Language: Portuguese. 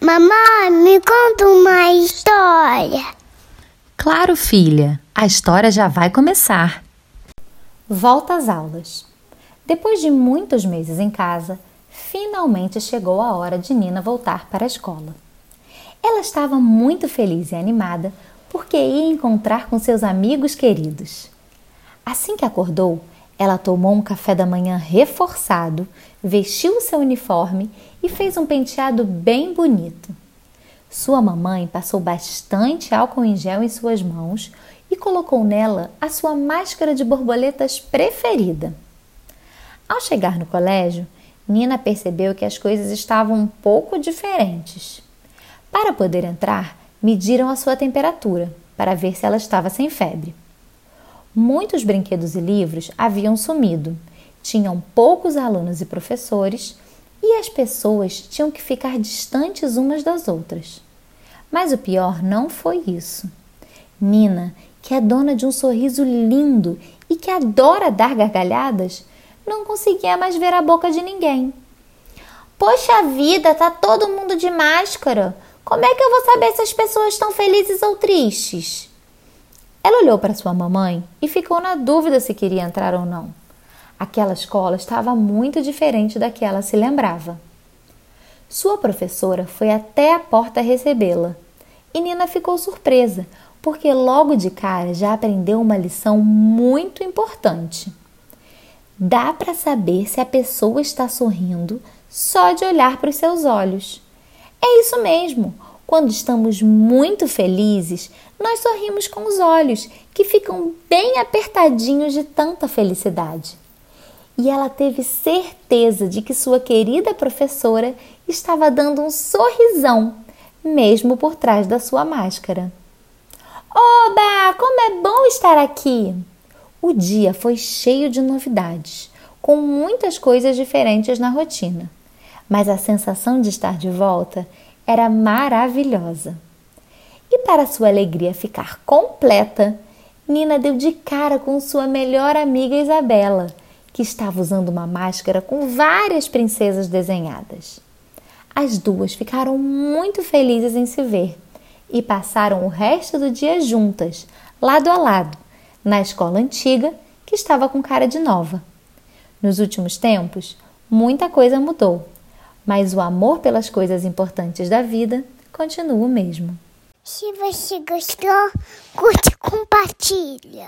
Mamãe, me conta uma história. Claro, filha, a história já vai começar. Volta às aulas. Depois de muitos meses em casa, finalmente chegou a hora de Nina voltar para a escola. Ela estava muito feliz e animada porque ia encontrar com seus amigos queridos. Assim que acordou, ela tomou um café da manhã reforçado, vestiu seu uniforme e fez um penteado bem bonito. Sua mamãe passou bastante álcool em gel em suas mãos e colocou nela a sua máscara de borboletas preferida. Ao chegar no colégio, Nina percebeu que as coisas estavam um pouco diferentes. Para poder entrar, mediram a sua temperatura para ver se ela estava sem febre. Muitos brinquedos e livros haviam sumido, tinham poucos alunos e professores e as pessoas tinham que ficar distantes umas das outras. Mas o pior não foi isso. Nina, que é dona de um sorriso lindo e que adora dar gargalhadas, não conseguia mais ver a boca de ninguém. Poxa vida, tá todo mundo de máscara. Como é que eu vou saber se as pessoas estão felizes ou tristes? Ela olhou para sua mamãe e ficou na dúvida se queria entrar ou não. Aquela escola estava muito diferente da que ela se lembrava. Sua professora foi até a porta recebê-la e Nina ficou surpresa, porque logo de cara já aprendeu uma lição muito importante. Dá para saber se a pessoa está sorrindo só de olhar para os seus olhos. É isso mesmo. Quando estamos muito felizes, nós sorrimos com os olhos, que ficam bem apertadinhos de tanta felicidade. E ela teve certeza de que sua querida professora estava dando um sorrisão, mesmo por trás da sua máscara. Oba, como é bom estar aqui! O dia foi cheio de novidades, com muitas coisas diferentes na rotina, mas a sensação de estar de volta era maravilhosa. E para sua alegria ficar completa, Nina deu de cara com sua melhor amiga Isabela, que estava usando uma máscara com várias princesas desenhadas. As duas ficaram muito felizes em se ver e passaram o resto do dia juntas, lado a lado, na escola antiga que estava com cara de nova. Nos últimos tempos, muita coisa mudou mas o amor pelas coisas importantes da vida continua o mesmo. Se você gostou, curte e compartilha.